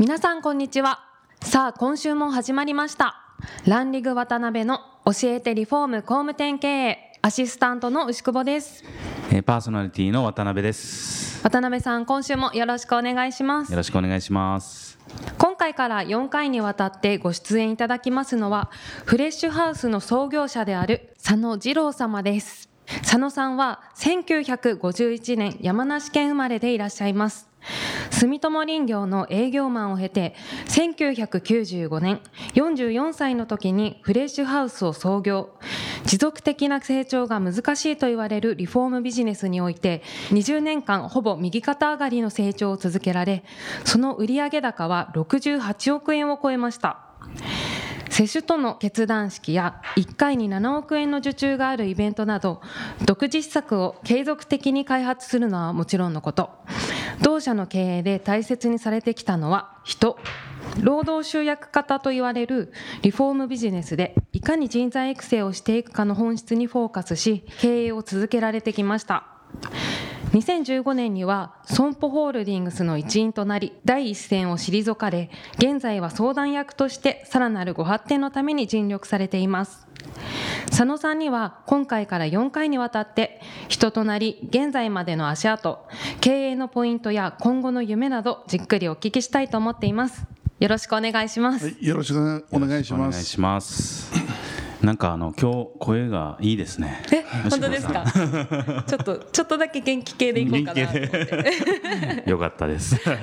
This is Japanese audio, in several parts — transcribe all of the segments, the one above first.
皆さんこんにちは。さあ今週も始まりました。ランリグ渡辺の教えてリフォーム工務店経営アシスタントの牛久保です。えーパーソナリティの渡辺です。渡辺さん今週もよろしくお願いします。よろしくお願いします。今回から4回にわたってご出演いただきますのはフレッシュハウスの創業者である佐野二郎様です佐野さんは1951年山梨県生まれでいらっしゃいます。住友林業の営業マンを経て1995年44歳の時にフレッシュハウスを創業。持続的な成長が難しいと言われるリフォームビジネスにおいて20年間ほぼ右肩上がりの成長を続けられその売上高は68億円を超えました。接種との決断式や1回に7億円の受注があるイベントなど独自施策を継続的に開発するのはもちろんのこと。同社の経営で大切にされてきたのは人。労働集約型と言われるリフォームビジネスでいかに人材育成をしていくかの本質にフォーカスし経営を続けられてきました。2015年には損保ホールディングスの一員となり第一線を退かれ現在は相談役としてさらなるご発展のために尽力されています。佐野さんには今回から4回にわたって人となり現在までの足跡経営のポイントや今後の夢などじっくりお聞きしたいと思っています。よろしくお願いします、はい、よろしくお願いしお願います。なんかあの今日声がいいですね。え本当ですか？ちょっとちょっとだけ元気系でいこうかなと思って よかったです。はい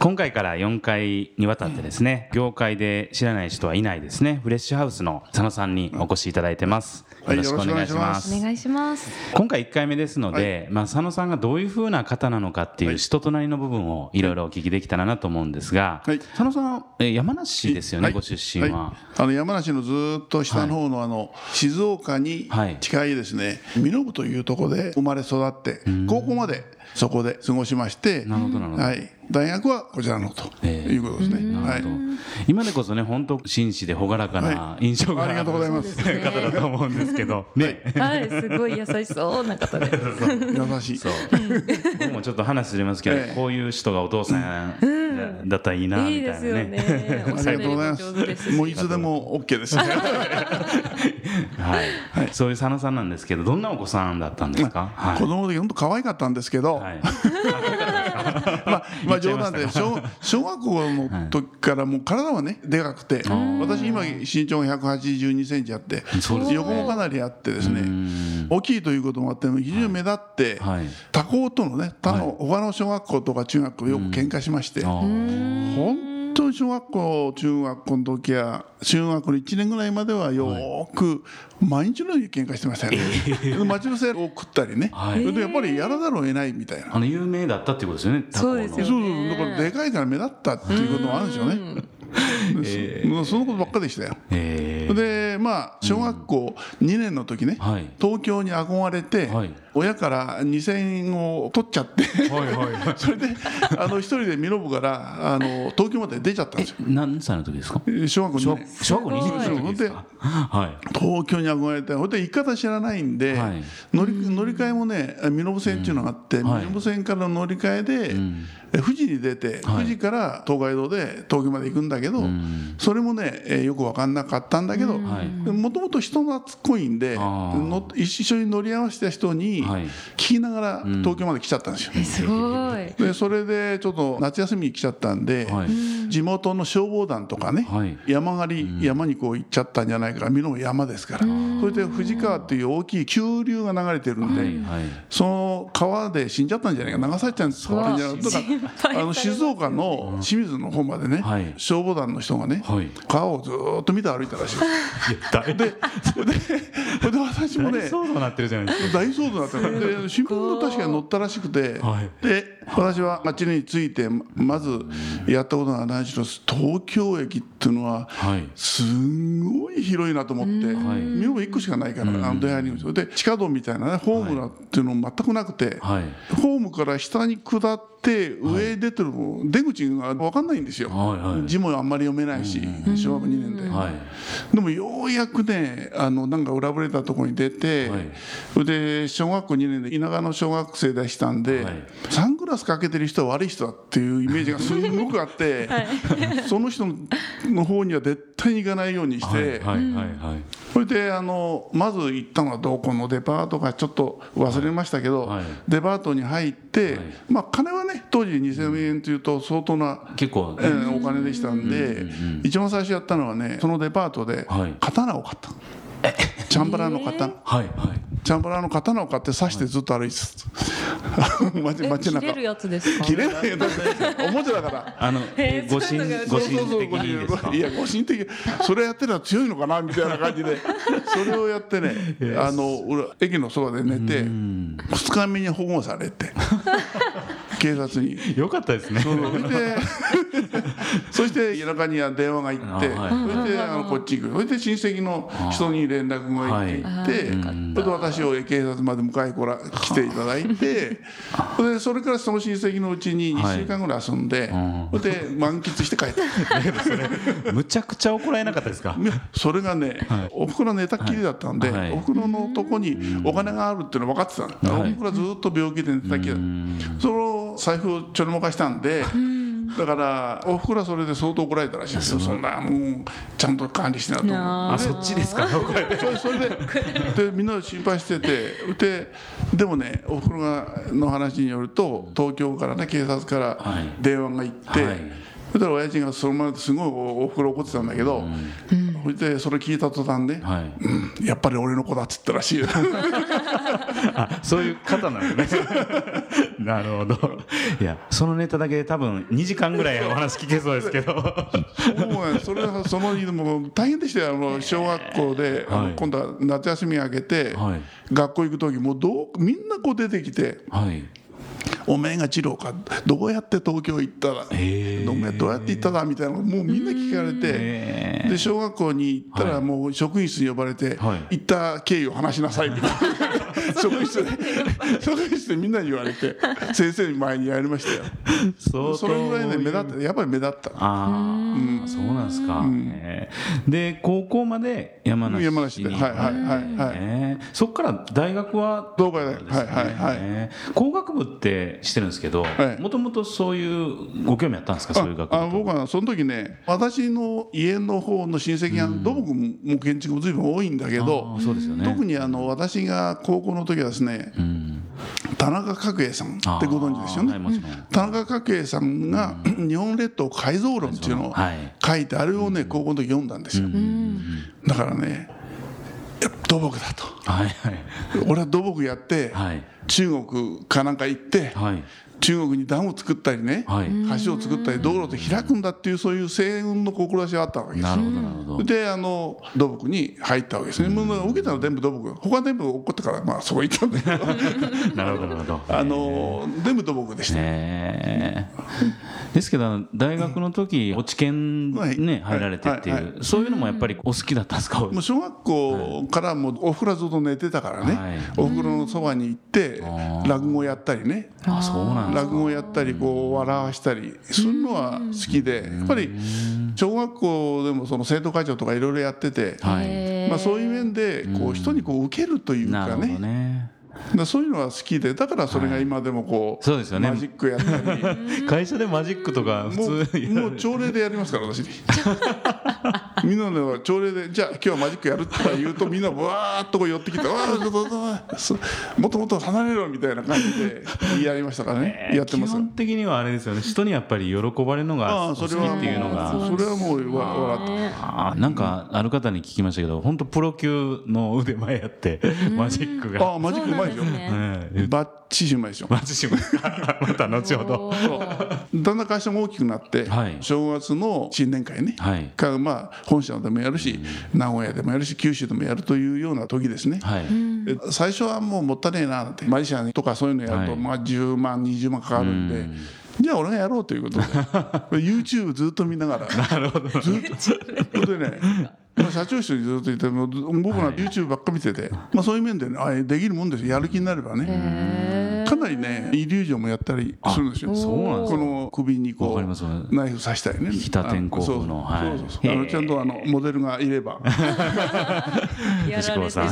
今回から4回にわたってですね、業界で知らない人はいないですね。フレッシュハウスの佐野さんにお越しいただいてます。はいよろしくお願いしま。す。お願いします。今回1回目ですので、まあ、佐野さんがどういうふうな方なのかっていう人となりの部分をい。ろいろお聞きできたらなと思うんですが、はい。佐野さんえー山梨ですよね、はい。ご出身は。い。あの山梨のずーっと下の方のあの静岡にはい。近いですね。身延というところで生まれ育って高校までそこで過ごしましてなるほどなるほど。はい大学はこちらのとええ。いうことですね。はい。今でこそね本当紳士で朗らかなは印象がありがとうございます。方だと思うんですけど、ね、はい。すごい優しそうな方で。優しい。そう。僕もちょっと話ずれますけど、ええ。こういう人がお父さんだったらいいなみたいないいですよね。ありがとうございます。すもういつでも OK です。ね はい、そういう佐野さんなんですけどどんなお子さんだったんですか、はい。子供の時本当可愛かったんですけど、まあ冗談で小小学校の時からもう体はねでかくて私今身長が182センチあって横もかなりあってですね大きいということもあって非常に目立ってはい。他校とのね他の他の小学校とか中学校よく喧嘩しまして本当に小学校中学校の時は中学校の1年ぐらいまではよーく毎日のように喧嘩してましたよね。で待ち伏せを食ったりね。はい。でやっぱりやらざるを得ないみたいな。あの有名だったっていうことですよねそうですよそう。そうだからでかいから目立ったっていうこともあるんでしょうね。でそそのことばっかりでしたよ。えー。でまあ小学校2年の時ね、はい。東京に憧れて、はい。親から2,000円を取っちゃってはいはい それであの一人で身延からあの東京まで出ちゃったんですよ。何歳の時ですか？小学校2小学年。小学校2年。生の時ですか？はい。東京に憧れてほんで行き方知らないんで、はい。乗り乗り換えもね身延線っていうのがあって、はい。身延線からの乗り換えで、え富士に出て、はい。富士から東海道で東京まで行くんだけど、ん。それもね、えーよく分かんなかったんだけどはい。もともと人懐っこいんでの一緒に乗り合わせた人にはい。聞きながら東京まで来ちゃったんですよ。えすごい。でそれでちょっと夏休みに来ちゃったんで、はい。地元の消防団とかね、はい。山狩り、山にこう行っちゃったんじゃないか美濃も山ですから、それで藤川っていう大きい急流が流れてるんで、その川で死んじゃったんじゃない。か流されちゃうんじゃないかとかあの静岡の清水の方までね、はい。消防団の人がね、はい。川をずーっと見て歩いたらしい。ででで私もね大騒動になってるじゃないですか。大騒動になったので新聞も確かに載ったらしくて、はい。で私はあっちに着いてまずやったことがないしろ東京駅っていうのははい。すんごい広いなと思ってはい。見よう1個しかないからあの出会いにそれで地下道みたいなねホームだっていうのも全くなくて、はい。ホームから下に下って上へ出てるも出口が分かんないんですよ、はいはい。字もあんまり読めないし、小学2年で。はい。でもようやくねあのなんか裏ぶれたところに出て、はい。それで小学校2年で田舎の小学生でしたんで、はいラスかけてる人は悪い人だっていうイメージがすごくあって、その人の方には絶対に行かないようにして、はいはいはいはい。それであのまず行ったのはどこのデパートかちょっと忘れましたけど、はい。デパートに入って、はい。まあ金はね当時2000円というと相当な結構えーお金でしたんで、一番最初やったのはねそのデパートではい。刀を買った、チャンバラの刀、はいはい。チャンバラの刀を買って刺してずっと歩いてた、街街中。切れるやつですか？切れない。よだっておもちゃだか？らあのいやご神的それやってたら強いのかな？みたいな感じで。それをやってねあの俺駅のそばで寝て2日目に保護されて警察に。よかったですね。そで そして田舎には電話が行って、あはい。それであのこっち行く。それで親戚の人に連絡が行って行って、それで私を警察まで迎えこら来ていただいてそれでそれからその親戚のうちに2週間ぐらい遊んで、それで満喫して帰ってむちゃくちゃ怒られなかったですか？それがね、おふくろ寝たっきりだったんで、はい。おふくろのとこにお金があるっていうの分かってたの、はい。おふくろはずっと病気で寝てたっきりだその財布をちょりもかしたんで、だからおふくろはそれで相当怒られたらしいですよ。そんなもうちゃんと管理してなと。思ああそっちですか？怒られてそれそれででみんな心配しててででもねおふくろがの話によると東京からね警察からはい。電話が行って、はい。そしたら親父がそのまますごいおふくろ怒ってたんだけど、それでそれ聞いた途端ね、はい。うんやっぱり俺の子だっつったらしいよ あそういう方なんですね。なるほど。いやそのネタだけで多分2時間ぐらいお話聞けそうですけど。もうねそれはそのも大変でしたよ。あの小学校で、今度は夏休み明けて、はい。学校行く時もうどうみんなこう出てきてはい「おめえが二郎かどうやって東京行ったらどうやって行っただ?」みたいなのもうみんな聞かれてへで小学校に行ったらはい。もう職員室に呼ばれてはい。行った経緯を話しなさいみたいな 職員室で職員室でみんなに言われて 先生に前にやりましたよ。それぐらいね目立ってやっぱり目立った。ああ、そうなんですか、へえで高校まで山梨に。山梨で。はいはいはいはい。そこから大学は東海大。はいはいはい。工学部ってしてるんですけどはい。もともとそういうご興味あったんですか？そういう学部ああ僕はその時ね私の家の方の親戚が土木も建築も随分多いんだけどあそうですよね。特にあの私が高校の時はですねうん。田中角栄さんってご存知ですよね。田中角栄さんが「日本列島改造論」っていうのをはい。書いてあれをね高校の時読んだんですよ。だからね土木だと。はいはい。俺は土木やってはい。中国かなんか行ってはい中国にダムを作ったりねはい。橋を作ったり道路を開くんだっていうそういう西運の志があったわけです。なるほどなるほど。であの土木に入ったわけですね、もう受けたのは全部土木他全部起こったからまあそこ行ったんだけど。なるほどなるほど。あの全部土木でした、ねですけど大学の時落ち研はい。ね入られてっていはいはうそういうのもやっぱりお好きだったんですか？もう小学校からもうおふくろはずっと寝てたからね、はい。おふくろのそばに行って落語やったりね。あそうなんです落語やったりこう笑わしたりするのは好きでやっぱり小学校でもその生徒会長とかいろいろやってて、はい。まあ、そういう面でこう人にこう受けるというかね。ねだそういうのは好きでだからそれが今でもこう、そうですよね。マジックやったり。会社でマジックとかも普通うもう朝礼でやりますから私。にみんなの朝礼で「じゃあ今日はマジックやる」とか言うとみんなわーっとこう寄ってきて「わあちょっともっともっと離れろ」みたいな感じでやりましたからね、やってます基本的にはあれですよね。人にやっぱり喜ばれるのが好きっていうのが。それはもうわ分かったあなんかある方に聞きましたけど本当プロ級の腕前やってマジックが。あマジックうまいですよ、ね、バッチシうまいですよ。バッチシうまい。また後ほど。だんだん会社も大きくなって、はい、正月の新年会ね、はい、かまあ本社でもやるし、うん、名古屋でもやるし九州でもやるというような時ですね、はい、最初はもうもったいねえなってマジシャンとかそういうのやると、まあ10万20万かかるんで。うん。じゃあ俺がやろうということで。YouTube ずっと見ながら。なるほど。ずっと。でね社長室にずっといて僕ら YouTube ばっか見てて、まあ、そういう面で、ね、あできるもんですやる気になればね。かなりねイリュージョンもやったりするんですよ。そうなんですこの首にこうナイフ刺したりね。北天候風のそうそうそう。あのちゃんとあのモデルがいれば。石川さん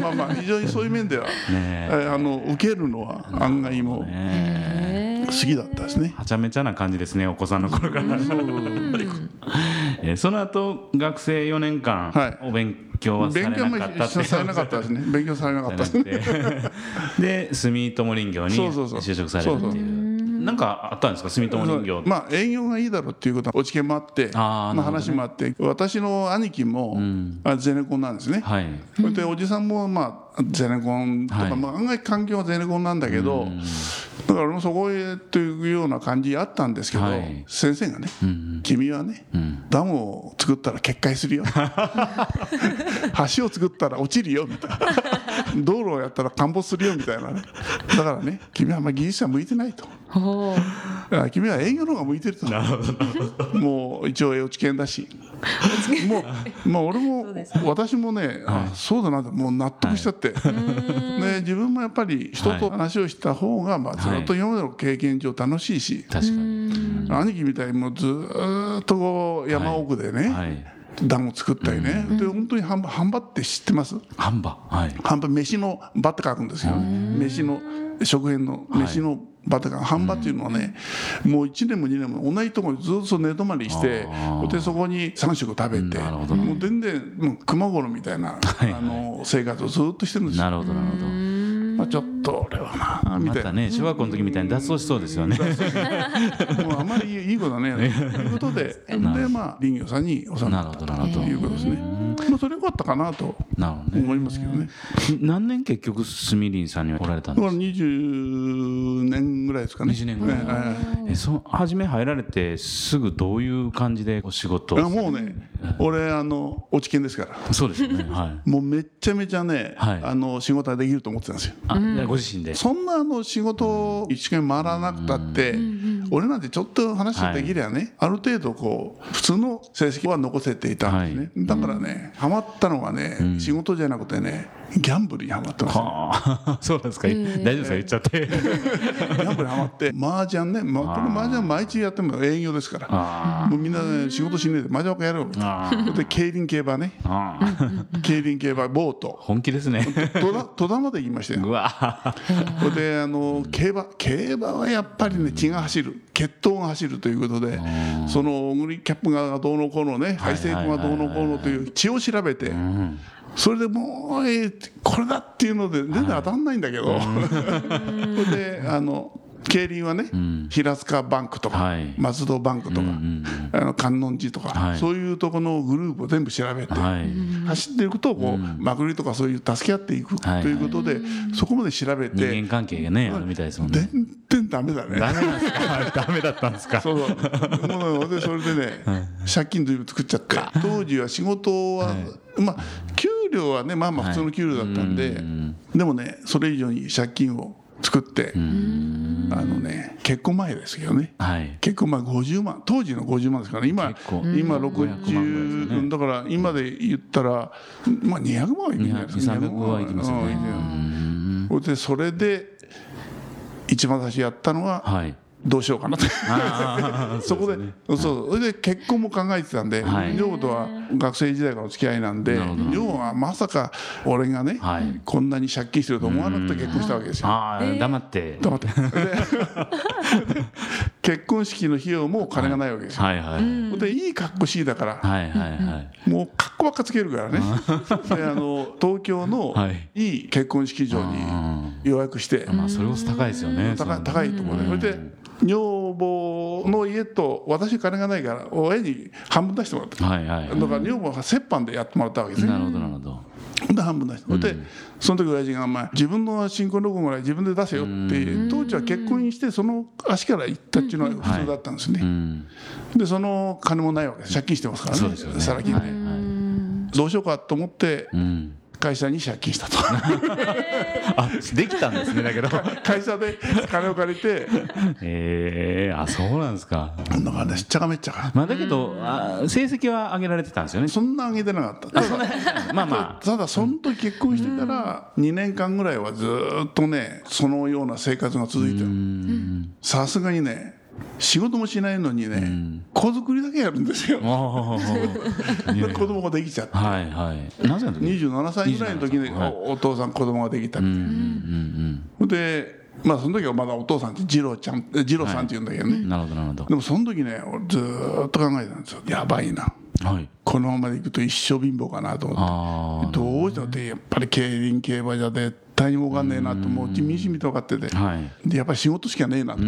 まあまあ非常にそういう面では、ね、あの受けるのは案外も。好きだったですね。はちゃめちゃな感じですね、お子さんの頃から。えその後学生4年間お勉強はされなかったって、されなかったですね。勉強されなかったですね。で、住友林業に就職されるっていう。なんかあったんですか？住友林業まあ営業がいいだろうっていうことは落ち研もあってまあ、話もあって私の兄貴も、うん、ゼネコンなんですね、はい、それでおじさんもまあゼネコンとか、はい、まあ、案外環境はゼネコンなんだけど、だから俺もそこへというような感じあったんですけど、はい、先生がね、うん、君はね、うん、ダムを作ったら決壊するよ。橋を作ったら落ちるよみたいな道路をやったら陥没するよみたいなね。だからね君はあんまり技術者向いてないと。君は営業の方が向いてると。もう一応落ち研だし。もう、まあ、俺も私もね、あそうだなもう納得しちゃって、はい、ね、自分もやっぱり人と話をした方が、まあ、ずっと今までの経験上楽しいし、確かに。兄貴みたいにもうずっとこう山奥でね、はい団を作ったりね、で本当に半馬馬って知ってます？半馬はい。半馬飯の馬って書くんですよ。飯の食品の飯の場とか半場っていうのはね、もう1年も2年も同じところにずっと寝泊まりしてでそこに3食食べて、もう全然もう熊五郎みたいな、あの生活をずっとしてるんですよ。なるほどなるほど。まあ、ちょっと俺はなみたいな、またね小学校の時みたいに脱走しそうですよね。もうあまりいいことはねということで でまあ林業さんに収まったということですね。まあそれよかったかなと思いますけどね。何年結局住林さんにおられたんですか？20年ぐらいですかね。20年ぐらい、えそ初め入られてすぐどういう感じでお仕事をもうね俺あの落ち研ですから。そうですね、はい、もうめっちゃめちゃね、はい、あの仕事はできると思ってたんですよ。あご自身で。そんなあの仕事を一見回らなくたって、俺なんてちょっと話できりゃね、ある程度こう普通の成績は残せていたんですね、だからねハマったのがね、仕事じゃなくてねギャンブルにはまってます、ね、そうですか、大丈夫ですか。言っちゃって。ギャンブルにはまって麻雀ね、まあ、この麻雀毎日やっても営業ですから。もうみんな、ね、仕事しねえで麻雀ばっかやろうで競輪競馬ね。競輪競馬ボート。本気ですね。戸田まで行きましたよ。うわであの競馬競馬はやっぱりね血が走る。血統が走るということでそのオグリキャップがどうのこうのねハイセイクがどうのこうのという血を調べて、それでもう、えー、これだっていうので全然当たんないんだけど、それ であの競輪はね、うん、平塚バンクとか、はい、松戸バンクとか、うんうん、あの観音寺とか、はい、そういうとこのグループを全部調べて、はい、走っていくとこう、うん、まぐりとかそういう助け合っていくということで、そこまで調べて人間関係がねあるみたいですもんね。全然ダメだね。ダメなんですか？ダメだったんですか？そうそう。もうでそれでね、借金随分作っちゃって当時は仕事は、まあ給料はねまあまあ普通の給料だったんで、でもねそれ以上に借金を作ってあのね結婚前ですけどね、はい、結婚前50万当時の50万ですから、ね、今今60、ね、だから今で言ったら、まあ、200万はいくんじゃないですか。200万は。いきますよね。でそれで一番最初やったのは、はい、どうしようかなと。そこでそう。それで結婚も考えてたんで、はい。女房とは学生時代からの付き合いなんで女房はまさか俺がね、はい。こんなに借金してると思わなくて結婚したわけですよ。ああ黙って。黙って。で結婚式の費用も金がないわけですよ。はいはいでいい格好しいだから、はいはいはい。もう格好ばっかつけるからね。であの東京のはい。いい結婚式場に予約して、まあそれこそ高いですよね高い高いところで、それで女房の家と私金がないから親に半分出してもらった。はいはいだから女房が折半でやってもらったわけですね。なるほどなるほど。で半分出して、それでその時親父が「お前自分の新婚旅行ぐらい自分で出せよ」って当時は結婚してその足から行ったっていうのは普通だったんですね。うん。でその金もないわけです。借金してますからねね。サラ金で、はいはい。どうしようかと思ってうん会社に借金したと。あできたんですねだけど。会社で金を借りて。ええあそうなんですか。だからねしっちゃかめっちゃ。かまあだけどあ成績は上げられてたんですよね。そんな上げてなかった。まあまただその時結婚してたら2年間ぐらいはずっとねそのような生活が続いてる。さすがにね仕事もしないのにね子作りだけやるんですよ。子供ができちゃって。はいはい。何歳の？時27歳ぐらいの時にはい。おお父さん子供ができたみたいなうんうんでまあその時はまだお父さんって次郎ちゃん次郎さんって言うんだけどね、うんなるほどなるほど。でもその時ね俺ずーっと考えてたんですよ。やばいな。はい。このままでいくと一生貧乏かなと思あって。どうしたってやっぱり競輪競馬じゃ絶対に儲かんねえなともう。じみじみと分かっててでやっぱり仕事しかねえなと。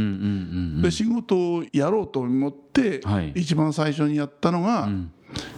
で仕事をやろうと思ってはい。一番最初にやったのが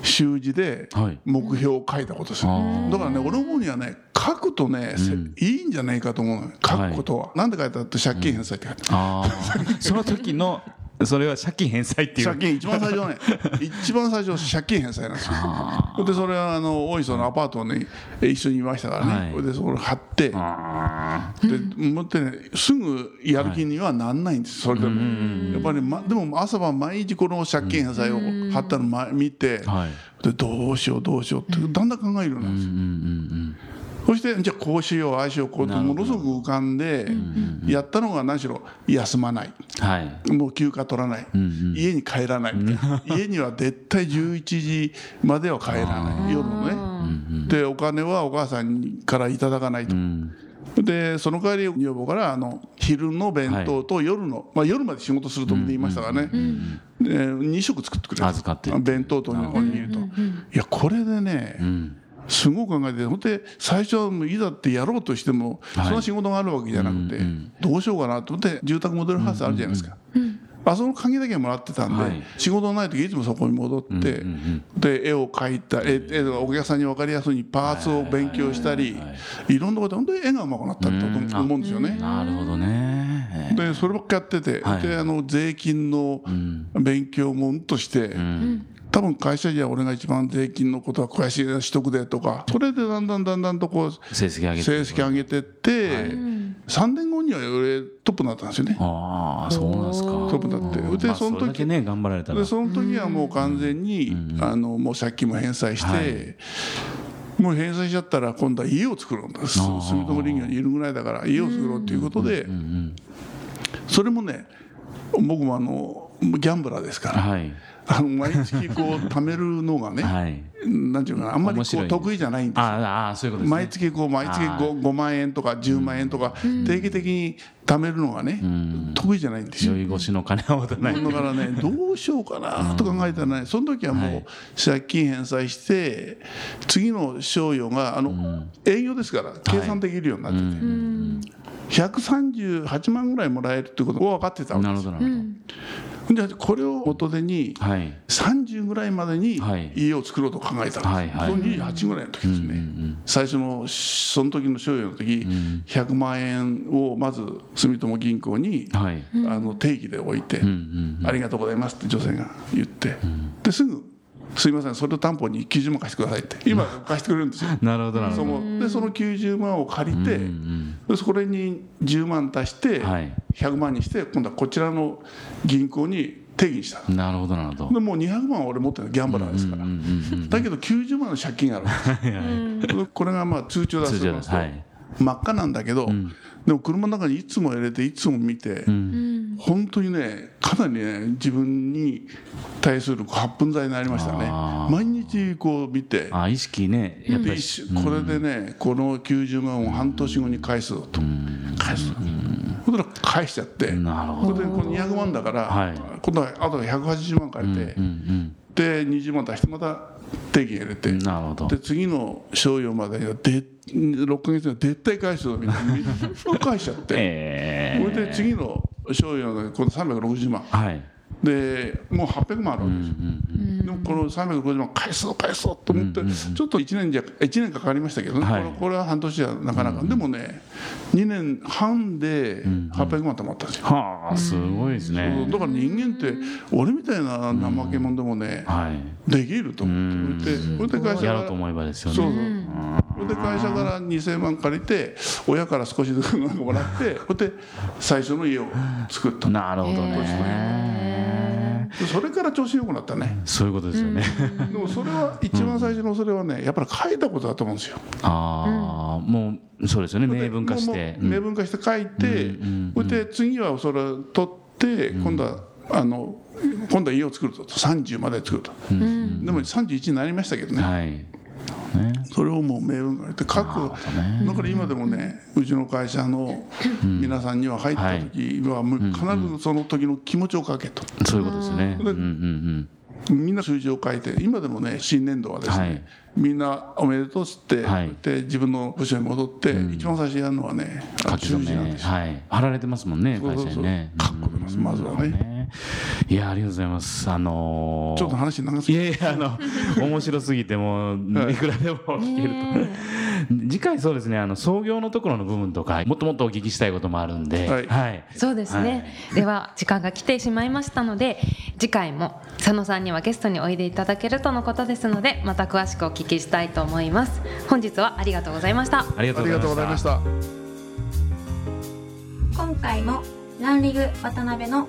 習字ではい。目標を書いたことですよあだからね俺思うにはね書くとねせいいんじゃないかと思う書くことは。なんで書いたって借金返済って書いてその時のそれは借金返済っていう。借金一番最初ね 一番最初借金返済なんですよ。でそれはあの大磯のアパートに一緒にいましたからね、はい。それでそれ貼って。であ持ってねすぐやる気にはなんないんです。それでも。やっぱり、ま、でも朝晩毎日この借金返済を貼ったのま見てあはい。でどうしようどうしようってだんだん考えるようになるんですよそしてじゃあこうしようああしようこうとものすごく浮かんでやったのが何しろ休まない。うんはい。もう休暇取らない、家に帰らない。みたいな家には絶対11時までは帰らない。夜のね。でお金はお母さんからいただかないと、うんでその代わり女房からあの昼の弁当と夜の、まあ、夜まで仕事すると言いましたからね、で2食作ってくれる預かってる弁当とおにぎりと、いやこれでね、うんすごく考えてほんで最初はいざってやろうとしても、はい。その仕事があるわけじゃなくて、どうしようかなと思って住宅モデルハウスあるじゃないですか、あその鍵だけもらってたんで、はい。仕事ない時いつもそこに戻って、で絵を描いた絵お客さんに分かりやすいパーツを勉強したり、いろんなこと本当に絵が上手くなったと思うん。ですよね。なるほどね。でそればっかやってて、はい。であの税金の勉強もうんとして、うん多分会社じゃ俺が一番税金のことは詳しいな取得でとかそれでだんだんだんだんとこう成績上げて成績上げてって、3年後には俺トップになったんですよね。ああそうなんですか。トップになって。でまあその時れだけね頑張られたら。でその時はもう完全に、あのもう借金も返済して、もう返済しちゃったら今度は家を作るんだす住友林業にいるぐらいだから家を作ろうっていうことで、それもね僕もあのギャンブラーですから、はい。あの毎月こう貯めるのがね、はい。なんていうかなあんまりこう得意じゃないんですよ。ああそういうことですね。毎月こう毎月 5, 5万円とか10万円とか定期的に貯めるのがね、得意じゃないんですよ。酔い越しの金は持たない。だからね どうしようかなと考えたらねその時はもう借金返済して次の賞与があの営業ですから計算できるようになってて。138万ぐらいもらえるってことを分かってたわけなでするほどなるでこれを元手にはい。30ぐらいまでにはい。家を作ろうと考えたんです、はいはい。その28ぐらいの時ですね、最初のその時の賞与の時、100万円をまず住友銀行に、はい。あの定期で置いて、うんありがとうございますって女性が言って、ですぐ「すいませんそれを担保に90万貸してください」って。今貸してくれるんですよ。なるほどなるそほど。のでその90万を借りて、でそれに10万足してはい。100万にして今度はこちらの銀行に定義した。なるほどなるほど。でもう200万は俺持ってるギャンブラーですから、だけど90万の借金がある これがまあ通帳出通すと常です。はい。真っ赤なんだけど、でも車の中にいつも入れていつも見て、本当にねかなりね自分に対する発奮剤になりましたね。毎日こう見て。あ意識ねやっぱり。で一緒これでねこの90万を半年後に返すぞと。返すぞそしたら返しちゃって。なるほど。それでこの200万だから、はい。今度はあと180万借りて、うんで20万出してまた定期入れて、うんなるほど。で次の賞与までで6か月には絶対返すぞみたいな。返しちゃって、えそれで次の賞与が今度360万。ーはい。でもう800万あるわけですよ、うんでもこの350万返すぞ返すぞと思って、ちょっと1年じゃ1年かかりましたけどね、はい。これは半年じゃなかなか、でもね2年半で800万貯まったんですよ、はあすごいですそうねだから人間って俺みたいな怠け者でもね、はい。できると思って。それで会社からやろうと思えばですよそうねそうそれで会社から2000万借りて親から少しずつ もらってそれで最初の家を作った。なるほどね。でそれから調子良くなったね。そういうことですよね。でもそれは一番最初のそれはねやっぱり書いたことだと思うんですよ。ああもうそうですよね。明文化して。明文化して書いてそれで次はそれを取って今度はあの今度は家を作ると。30まで作ると。でも31になりましたけどね。はい。ねそれをもう明文化して書くだから今でもねうちの会社の皆さんには入った時はもう必ずその時の気持ちを書けと。そういうことですね。みんな数字を書いて今でもね新年度はですね、はい。みんなおめでとうっつって、はい。で自分の部署に戻って、一番最初にやるのはね書き数字なんです。よはい。貼られてますもんね会社にね。かっこいいですまずはね。ねいやありがとうございます。あのーちょっと話長すぎいやいやあの 面白すぎてもういくらでも聞けると。次回そうですねあの創業のところの部分とかもっともっとお聞きしたいこともあるんで。はい。はい。そうですね、では時間が来てしまいましたので次回も佐野さんにはゲストにおいでいただけるとのことですのでまた詳しくお聞きしたいと思います。本日はありがとうございました。ありがとううございました。今回もランリグ渡辺の